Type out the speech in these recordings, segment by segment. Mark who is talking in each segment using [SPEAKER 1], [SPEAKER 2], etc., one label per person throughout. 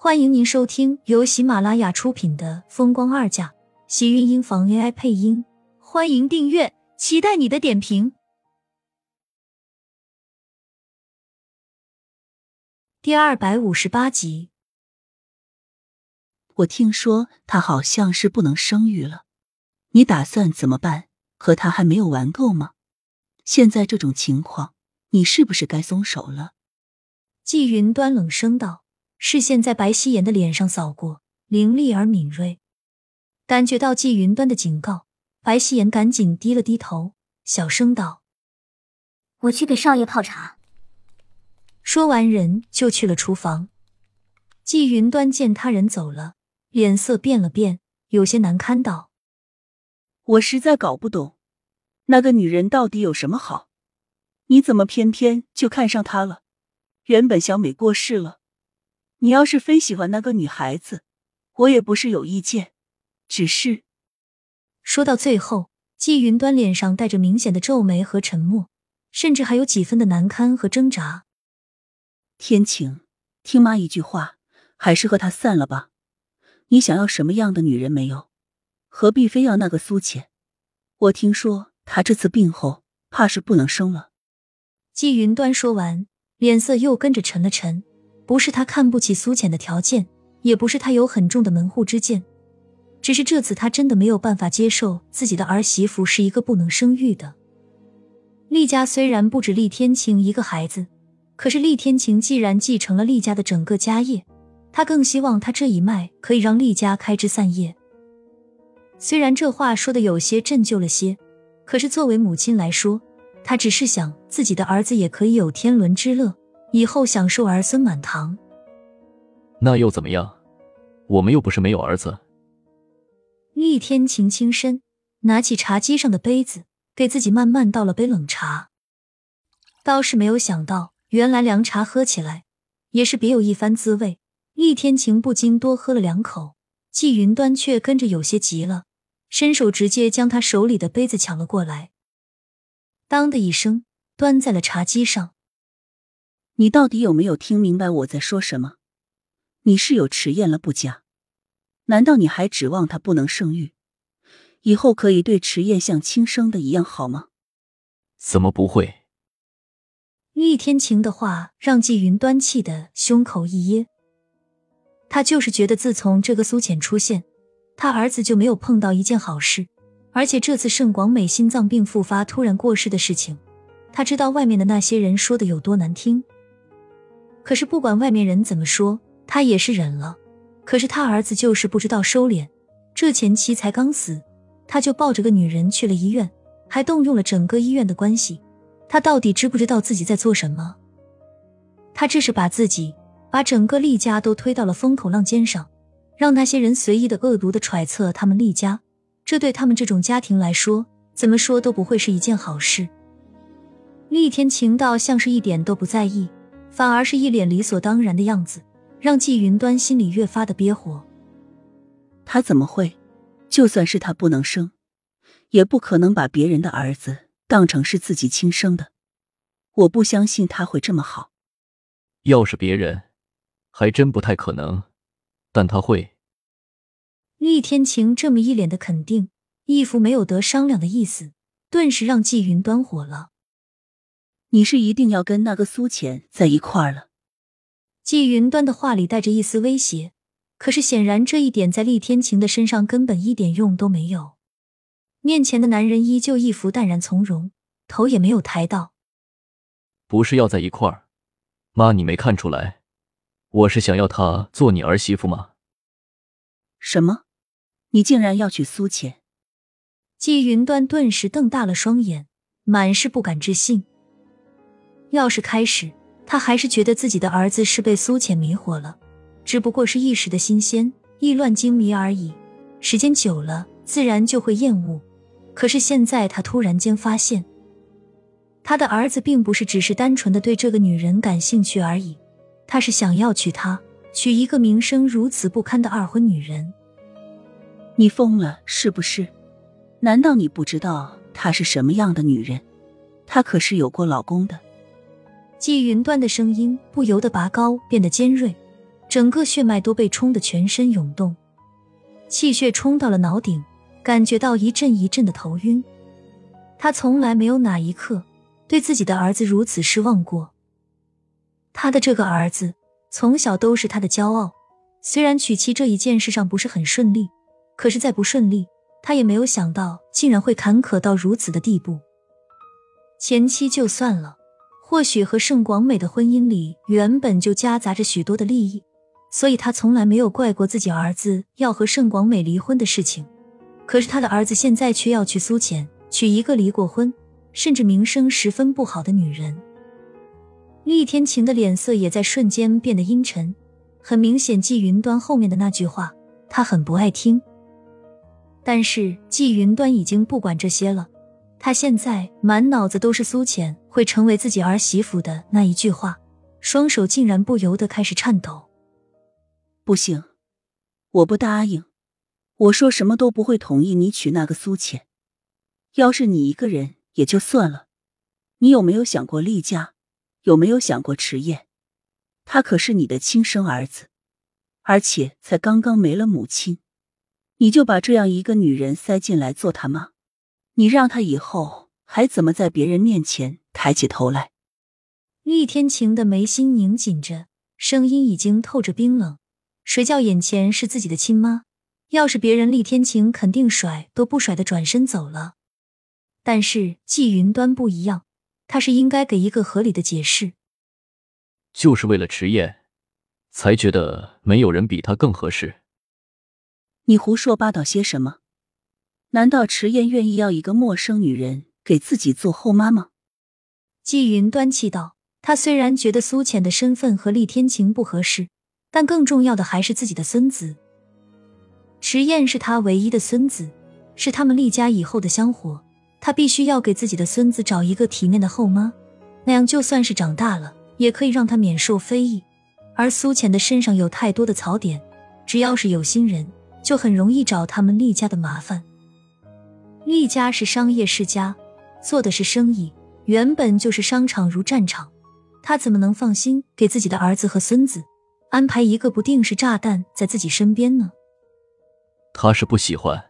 [SPEAKER 1] 欢迎您收听由喜马拉雅出品的《风光二嫁》，喜运音房 AI 配音。欢迎订阅，期待你的点评。第二百五十八集，
[SPEAKER 2] 我听说他好像是不能生育了，你打算怎么办？和他还没有玩够吗？现在这种情况，你是不是该松手了？
[SPEAKER 1] 季云端冷声道。视线在白希言的脸上扫过，凌厉而敏锐。感觉到季云端的警告，白希言赶紧低了低头，小声道：“
[SPEAKER 3] 我去给少爷泡茶。”
[SPEAKER 1] 说完，人就去了厨房。季云端见他人走了，脸色变了变，有些难堪道：“
[SPEAKER 2] 我实在搞不懂，那个女人到底有什么好？你怎么偏偏就看上她了？原本小美过世了。”你要是非喜欢那个女孩子，我也不是有意见，只是
[SPEAKER 1] 说到最后，季云端脸上带着明显的皱眉和沉默，甚至还有几分的难堪和挣扎。
[SPEAKER 2] 天晴，听妈一句话，还是和他散了吧。你想要什么样的女人没有？何必非要那个苏浅？我听说她这次病后，怕是不能生了。
[SPEAKER 1] 季云端说完，脸色又跟着沉了沉。不是他看不起苏浅的条件，也不是他有很重的门户之见，只是这次他真的没有办法接受自己的儿媳妇是一个不能生育的。厉家虽然不止厉天晴一个孩子，可是厉天晴既然继承了厉家的整个家业，他更希望他这一脉可以让厉家开枝散叶。虽然这话说的有些陈旧了些，可是作为母亲来说，她只是想自己的儿子也可以有天伦之乐。以后享受儿孙满堂，
[SPEAKER 4] 那又怎么样？我们又不是没有儿子。
[SPEAKER 1] 厉天晴轻身，拿起茶几上的杯子，给自己慢慢倒了杯冷茶。倒是没有想到，原来凉茶喝起来也是别有一番滋味。厉天晴不禁多喝了两口，季云端却跟着有些急了，伸手直接将他手里的杯子抢了过来，当的一声端在了茶几上。
[SPEAKER 2] 你到底有没有听明白我在说什么？你是有迟燕了不假，难道你还指望她不能生育，以后可以对迟燕像亲生的一样好吗？
[SPEAKER 4] 怎么不会？
[SPEAKER 1] 厉天晴的话让季云端气得胸口一噎。他就是觉得自从这个苏浅出现，他儿子就没有碰到一件好事，而且这次盛广美心脏病复发突然过世的事情，他知道外面的那些人说的有多难听。可是不管外面人怎么说，他也是忍了。可是他儿子就是不知道收敛，这前妻才刚死，他就抱着个女人去了医院，还动用了整个医院的关系。他到底知不知道自己在做什么？他这是把自己、把整个厉家都推到了风口浪尖上，让那些人随意的恶毒的揣测他们厉家。这对他们这种家庭来说，怎么说都不会是一件好事。厉天晴倒像是一点都不在意。反而是一脸理所当然的样子，让季云端心里越发的憋火。
[SPEAKER 2] 他怎么会？就算是他不能生，也不可能把别人的儿子当成是自己亲生的。我不相信他会这么好。
[SPEAKER 4] 要是别人，还真不太可能。但他会。
[SPEAKER 1] 厉天晴这么一脸的肯定，一副没有得商量的意思，顿时让季云端火了。
[SPEAKER 2] 你是一定要跟那个苏浅在一块儿了？
[SPEAKER 1] 季云端的话里带着一丝威胁，可是显然这一点在厉天晴的身上根本一点用都没有。面前的男人依旧一副淡然从容，头也没有抬到。
[SPEAKER 4] 不是要在一块儿，妈，你没看出来，我是想要她做你儿媳妇吗？
[SPEAKER 2] 什么？你竟然要娶苏浅？
[SPEAKER 1] 季云端顿时瞪大了双眼，满是不敢置信。要是开始，他还是觉得自己的儿子是被苏浅迷惑了，只不过是一时的新鲜、意乱情迷而已。时间久了，自然就会厌恶。可是现在，他突然间发现，他的儿子并不是只是单纯的对这个女人感兴趣而已，他是想要娶她，娶一个名声如此不堪的二婚女人。
[SPEAKER 2] 你疯了是不是？难道你不知道她是什么样的女人？她可是有过老公的。
[SPEAKER 1] 季云端的声音不由得拔高，变得尖锐，整个血脉都被冲得全身涌动，气血冲到了脑顶，感觉到一阵一阵的头晕。他从来没有哪一刻对自己的儿子如此失望过。他的这个儿子从小都是他的骄傲，虽然娶妻这一件事上不是很顺利，可是再不顺利，他也没有想到竟然会坎坷到如此的地步。前妻就算了，或许和盛广美的婚姻里原本就夹杂着许多的利益，所以他从来没有怪过自己儿子要和盛广美离婚的事情。可是他的儿子现在却要去苏浅。娶一个离过婚，甚至名声十分不好的女人，厉天晴的脸色也在瞬间变得阴沉。很明显，季云端后面的那句话，他很不爱听。但是季云端已经不管这些了，他现在满脑子都是苏浅会成为自己儿媳妇的那一句话，双手竟然不由得开始颤抖。
[SPEAKER 2] 不行，我不答应，我说什么都不会同意你娶那个苏浅。要是你一个人也就算了，你有没有想过厉家？有没有想过迟燕？他可是你的亲生儿子，而且才刚刚没了母亲，你就把这样一个女人塞进来做他妈？你让他以后还怎么在别人面前抬起头来？
[SPEAKER 1] 厉天晴的眉心拧紧着，声音已经透着冰冷。谁叫眼前是自己的亲妈？要是别人，厉天晴肯定甩都不甩的转身走了。但是季云端不一样，他是应该给一个合理的解释。
[SPEAKER 4] 就是为了迟燕，才觉得没有人比他更合适。
[SPEAKER 2] 你胡说八道些什么？难道迟燕愿意要一个陌生女人给自己做后妈吗？
[SPEAKER 1] 季云端气道：“他虽然觉得苏浅的身份和厉天晴不合适，但更重要的还是自己的孙子。迟燕是他唯一的孙子，是他们厉家以后的香火。”他必须要给自己的孙子找一个体面的后妈，那样就算是长大了，也可以让他免受非议。而苏浅的身上有太多的槽点，只要是有心人，就很容易找他们厉家的麻烦。厉家是商业世家，做的是生意，原本就是商场如战场，他怎么能放心给自己的儿子和孙子安排一个不定时炸弹在自己身边呢？
[SPEAKER 4] 他是不喜欢。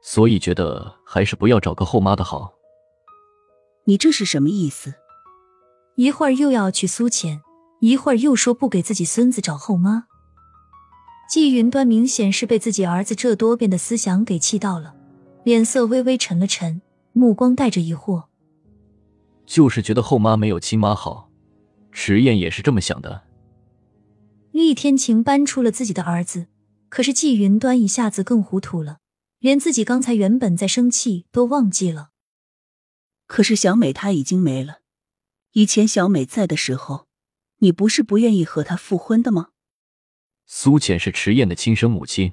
[SPEAKER 4] 所以觉得还是不要找个后妈的好。
[SPEAKER 2] 你这是什么意思？
[SPEAKER 1] 一会儿又要去苏浅，一会儿又说不给自己孙子找后妈。季云端明显是被自己儿子这多变的思想给气到了，脸色微微沉了沉，目光带着疑惑。
[SPEAKER 4] 就是觉得后妈没有亲妈好，迟燕也是这么想的。
[SPEAKER 1] 厉天晴搬出了自己的儿子，可是季云端一下子更糊涂了。连自己刚才原本在生气都忘记了。
[SPEAKER 2] 可是小美她已经没了。以前小美在的时候，你不是不愿意和她复婚的吗？
[SPEAKER 4] 苏浅是迟燕的亲生母亲。